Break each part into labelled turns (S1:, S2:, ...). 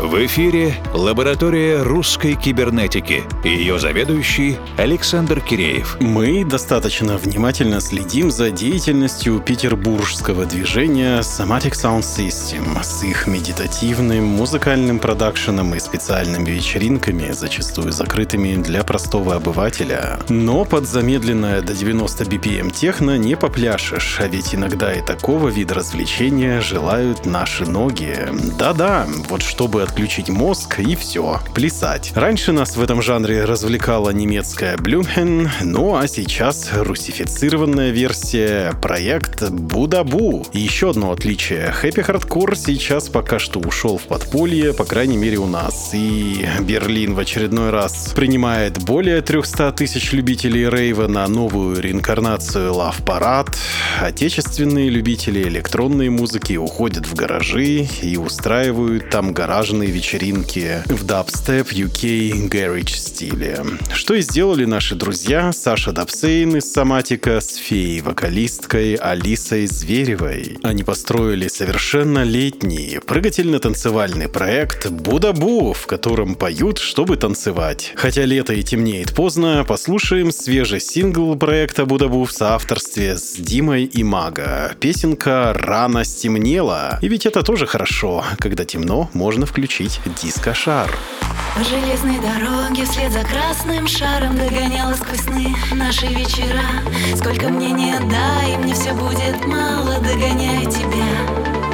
S1: В эфире лаборатория русской кибернетики. Ее заведующий Александр Киреев.
S2: Мы достаточно внимательно следим за деятельностью петербургского движения Somatic Sound System с их медитативным музыкальным продакшеном и специальными вечеринками, зачастую закрытыми для простого обывателя. Но под замедленное до 90 BPM техно не попляшешь, а ведь иногда и такого вида развлечения желают наши ноги. Да-да, вот чтобы отключить мозг и все, плясать. Раньше нас в этом жанре развлекала немецкая Блюмхен, ну а сейчас русифицированная версия проект Будабу. И еще одно отличие. Хэппи Хардкор сейчас пока что ушел в подполье, по крайней мере у нас. И Берлин в очередной раз принимает более 300 тысяч любителей рейва на новую реинкарнацию Love Parade. Отечественные любители электронной музыки уходят в гаражи и устраивают там гаражные оживленные вечеринки в дабстеп UK Garage стиле. Что и сделали наши друзья Саша Дабсейн из Соматика с феей-вокалисткой Алисой Зверевой. Они построили совершенно летний, прыгательно-танцевальный проект Будабу, в котором поют, чтобы танцевать. Хотя лето и темнеет поздно, послушаем свежий сингл проекта Будабу в соавторстве с Димой Имаго. Песенка «Рано стемнело». И ведь это тоже хорошо, когда темно, можно включить включить дискошар.
S3: По железной дороге вслед за красным шаром Догоняла сквозь сны наши вечера Сколько мне не дай, мне все будет мало Догоняя тебя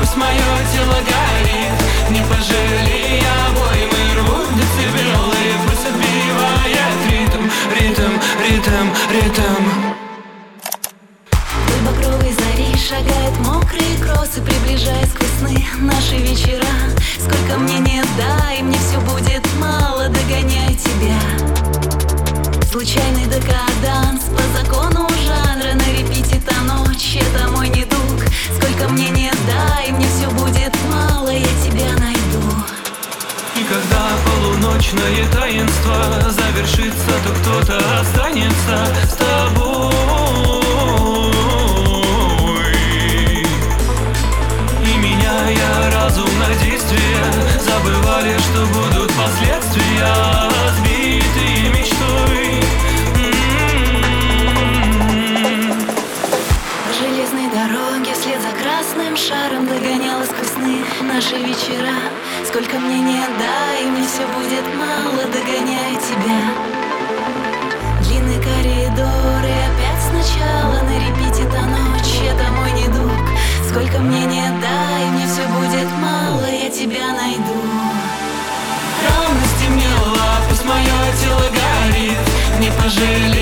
S4: пусть мое тело горит. Не пожалей обоим и рвут децибелы Пусть отбивает ритм, ритм, ритм, ритм.
S3: Багровой зари шагает мокрые кроссы Приближая сквозь сны наши вечера. Сколько мне не дай, мне все будет мало Догоняя тебя. Случайный
S4: полуночное таинство завершится, то кто-то останется с тобой. И меняя разум на действие, забывали, что будут последствия, сбитые мечтой. М-м-м.
S3: Железной дороге вслед за красным шаром Догоняла сквозь сны наши вечера Сколько мне не дай, тебя. Длинный коридор и опять сначала На репите до ночи, это мой недуг Сколько мне не дай, мне все будет мало Я тебя найду. Рано стемнело, пусть мое тело горит. Не пожалею.